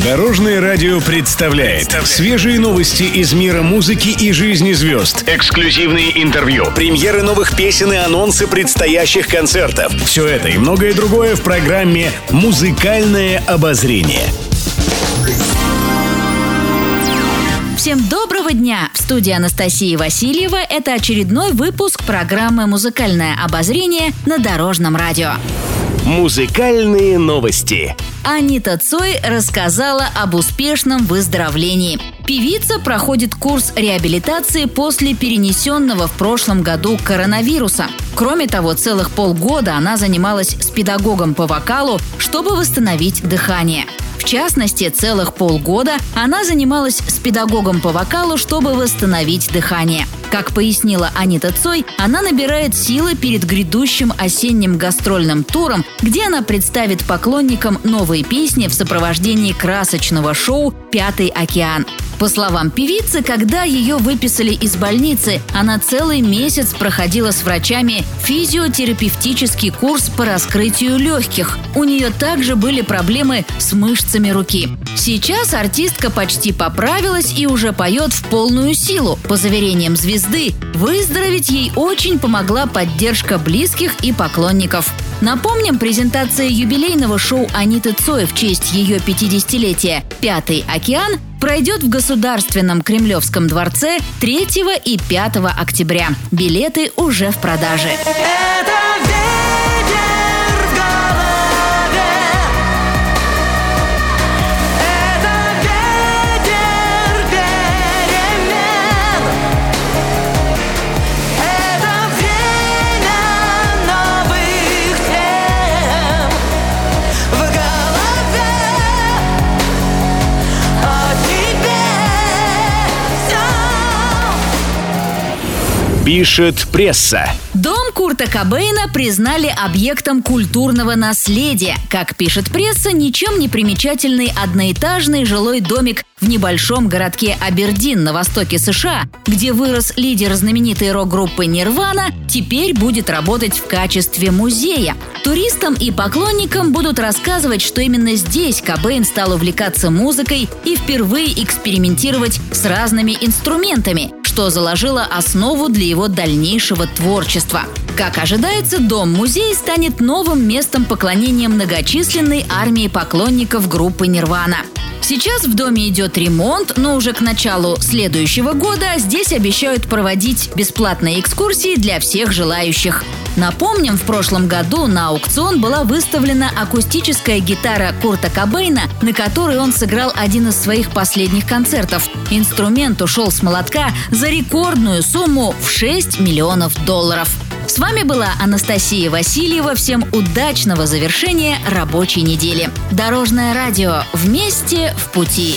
Дорожное радио представляет свежие новости из мира музыки и жизни звезд. Эксклюзивные интервью, премьеры новых песен и анонсы предстоящих концертов. Все это и многое другое в программе «Музыкальное обозрение». Всем доброго дня! В студии Анастасии Васильева это очередной выпуск программы «Музыкальное обозрение» на Дорожном радио. Музыкальные новости. Анита Цой рассказала об успешном выздоровлении. Певица проходит курс реабилитации после перенесенного в прошлом году коронавируса. Кроме того, целых полгода она занималась с педагогом по вокалу, чтобы восстановить дыхание. В частности, целых полгода она занималась с педагогом по вокалу, чтобы восстановить дыхание. Как пояснила Анита Цой, она набирает силы перед грядущим осенним гастрольным туром, где она представит поклонникам новые песни в сопровождении красочного шоу «Пятый океан». По словам певицы, когда ее выписали из больницы, она целый месяц проходила с врачами физиотерапевтический курс по раскрытию легких. У нее также были проблемы с мышцами руки. Сейчас артистка почти поправилась и уже поет в полную силу. По заверениям звезды, выздороветь ей очень помогла поддержка близких и поклонников. Напомним, презентация юбилейного шоу Аниты Цой в честь ее 50-летия «Пятый океан» пройдет в Государственном Кремлевском дворце 3 и 5 октября. Билеты уже в продаже. Пишет пресса. Дом Курта Кобейна признали объектом культурного наследия. Как пишет пресса, ничем не примечательный одноэтажный жилой домик в небольшом городке Абердин на востоке США, где вырос лидер знаменитой рок-группы Нирвана, теперь будет работать в качестве музея. Туристам и поклонникам будут рассказывать, что именно здесь Кобейн стал увлекаться музыкой и впервые экспериментировать с разными инструментами – что заложило основу для его дальнейшего творчества. Как ожидается, дом-музей станет новым местом поклонения многочисленной армии поклонников группы «Нирвана». Сейчас в доме идет ремонт, но уже к началу следующего года здесь обещают проводить бесплатные экскурсии для всех желающих. Напомним, в прошлом году на аукцион была выставлена акустическая гитара Курта Кобейна, на которой он сыграл один из своих последних концертов. Инструмент ушел с молотка за рекордную сумму в 6 миллионов долларов. С вами была Анастасия Васильева. Всем удачного завершения рабочей недели. Дорожное радио. Вместе в пути.